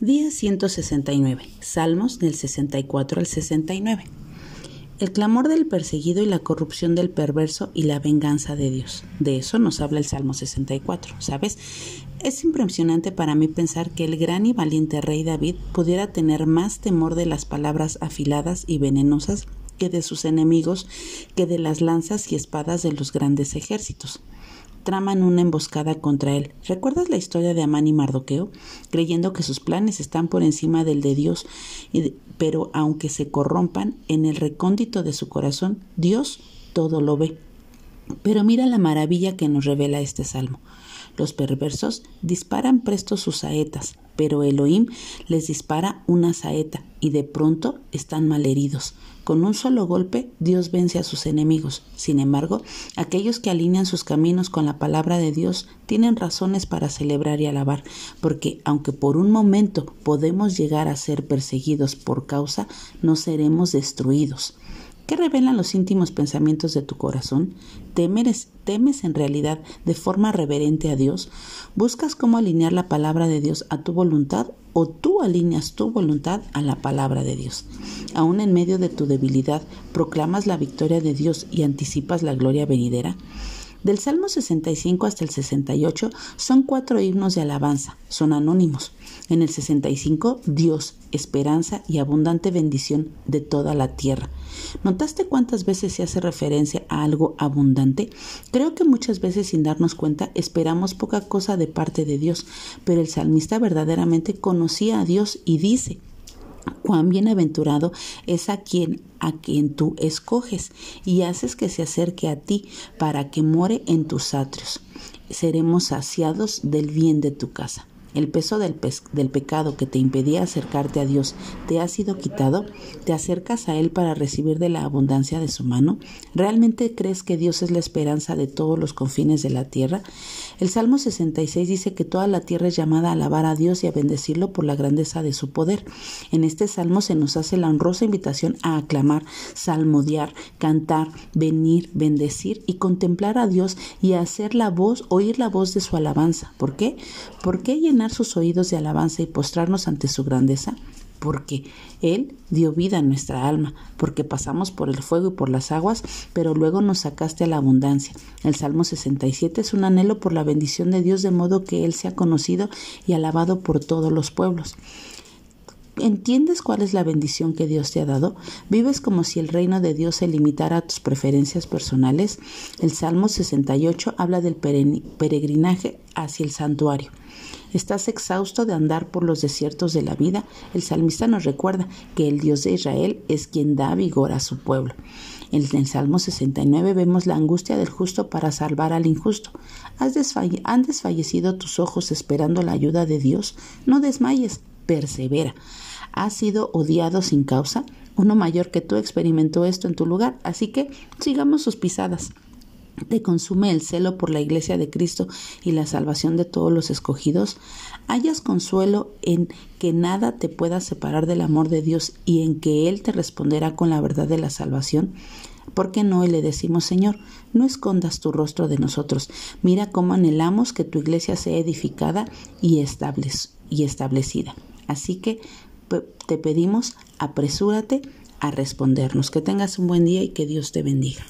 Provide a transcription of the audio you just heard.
Día 169. Salmos del 64 al 69. El clamor del perseguido y la corrupción del perverso y la venganza de Dios. De eso nos habla el Salmo 64, ¿sabes? Es impresionante para mí pensar que el gran y valiente rey David pudiera tener más temor de las palabras afiladas y venenosas que de sus enemigos, que de las lanzas y espadas de los grandes ejércitos traman una emboscada contra él. ¿Recuerdas la historia de Amán y Mardoqueo? Creyendo que sus planes están por encima del de Dios, pero aunque se corrompan en el recóndito de su corazón, Dios todo lo ve. Pero mira la maravilla que nos revela este salmo. Los perversos disparan presto sus saetas, pero Elohim les dispara una saeta y de pronto están malheridos. Con un solo golpe Dios vence a sus enemigos. Sin embargo, aquellos que alinean sus caminos con la palabra de Dios tienen razones para celebrar y alabar, porque aunque por un momento podemos llegar a ser perseguidos por causa, no seremos destruidos. ¿Qué revelan los íntimos pensamientos de tu corazón? ¿Temes, ¿Temes en realidad de forma reverente a Dios? ¿Buscas cómo alinear la palabra de Dios a tu voluntad o tú alineas tu voluntad a la palabra de Dios? Aún en medio de tu debilidad, ¿proclamas la victoria de Dios y anticipas la gloria venidera? Del Salmo 65 hasta el 68 son cuatro himnos de alabanza, son anónimos. En el 65, Dios, esperanza y abundante bendición de toda la tierra. ¿Notaste cuántas veces se hace referencia a algo abundante? Creo que muchas veces sin darnos cuenta esperamos poca cosa de parte de Dios, pero el salmista verdaderamente conocía a Dios y dice, cuán bienaventurado es a quien a quien tú escoges y haces que se acerque a ti para que more en tus atrios. Seremos saciados del bien de tu casa el peso del, del, pecado que te impedía acercarte a Dios te ha sido quitado, te acercas a Él para recibir de la abundancia de su mano, ¿realmente crees que Dios es la esperanza de todos los confines de la tierra? El Salmo 66 dice que toda la tierra es llamada a alabar a Dios y a bendecirlo por la grandeza de su poder. En este salmo se nos hace la honrosa invitación a aclamar, salmodiar, cantar, venir, bendecir y contemplar a Dios y hacer la voz, oír la voz de su alabanza. ¿Por qué? ¿Por qué llenar sus oídos de alabanza y postrarnos ante su grandeza? Porque Él dio vida a nuestra alma, porque pasamos por el fuego y por las aguas, pero luego nos sacaste a la abundancia. El Salmo 67 es un anhelo por la bendición de Dios de modo que Él sea conocido y alabado por todos los pueblos. ¿Entiendes cuál es la bendición que Dios te ha dado? ¿Vives como si el reino de Dios se limitara a tus preferencias personales? El Salmo 68 habla del peregrinaje hacia el santuario. ¿Estás exhausto de andar por los desiertos de la vida? El salmista nos recuerda que el Dios de Israel es quien da vigor a su pueblo. En el Salmo 69 vemos la angustia del justo para salvar al injusto. ¿Han desfallecido tus ojos esperando la ayuda de Dios? No desmayes, persevera. ¿Has sido odiado sin causa? Uno mayor que tú experimentó esto en tu lugar, así que sigamos sus pisadas te consume el celo por la iglesia de Cristo y la salvación de todos los escogidos, hayas consuelo en que nada te pueda separar del amor de Dios y en que Él te responderá con la verdad de la salvación. ¿Por qué no? Le decimos, Señor, no escondas tu rostro de nosotros. Mira cómo anhelamos que tu iglesia sea edificada y establecida. Así que te pedimos, apresúrate a respondernos. Que tengas un buen día y que Dios te bendiga.